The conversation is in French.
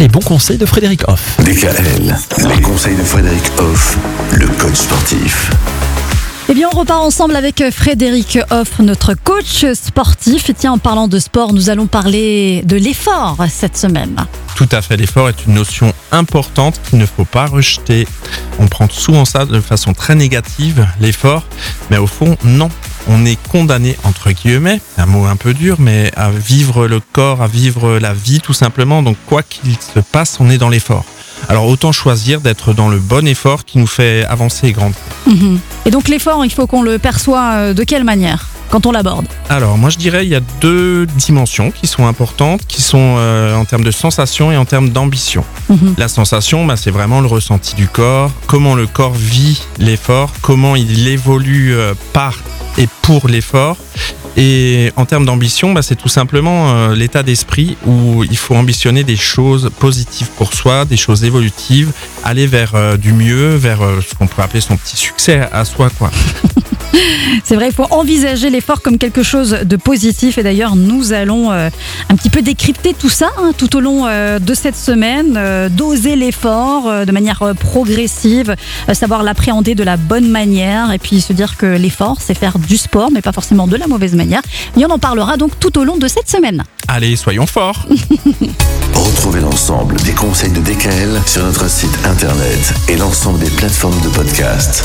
Les bons conseils de Frédéric Hoff. DKL, les conseils de Frédéric Hoff, le coach sportif. Eh bien, on repart ensemble avec Frédéric Hoff, notre coach sportif. Et tiens, en parlant de sport, nous allons parler de l'effort cette semaine. Tout à fait, l'effort est une notion importante qu'il ne faut pas rejeter. On prend souvent ça de façon très négative, l'effort, mais au fond, non on est condamné, entre guillemets, un mot un peu dur, mais à vivre le corps, à vivre la vie tout simplement. Donc quoi qu'il se passe, on est dans l'effort. Alors autant choisir d'être dans le bon effort qui nous fait avancer et grandir. Mhm. Et donc l'effort, il faut qu'on le perçoit euh, de quelle manière quand on l'aborde? Alors moi je dirais il y a deux dimensions qui sont importantes, qui sont euh, en termes de sensation et en termes d'ambition. Mhm. La sensation, bah, c'est vraiment le ressenti du corps, comment le corps vit l'effort, comment il évolue euh, par et pour l'effort. Et en termes d'ambition, bah, c'est tout simplement euh, l'état d'esprit où il faut ambitionner des choses positives pour soi, des choses évolutives, aller vers euh, du mieux, vers euh, ce qu'on peut appeler son petit succès à soi, quoi. C'est vrai, il faut envisager l'effort comme quelque chose de positif. Et d'ailleurs, nous allons euh, un petit peu décrypter tout ça hein, tout au long euh, de cette semaine, euh, doser l'effort de manière progressive, savoir l'appréhender de la bonne manière et puis se dire que l'effort, c'est faire du sport, mais pas forcément de la mauvaise manière. Et on en parlera donc tout au long de cette semaine. Allez, soyons forts Retrouvez l'ensemble des conseils de DKL sur notre site internet et l'ensemble des plateformes de podcast.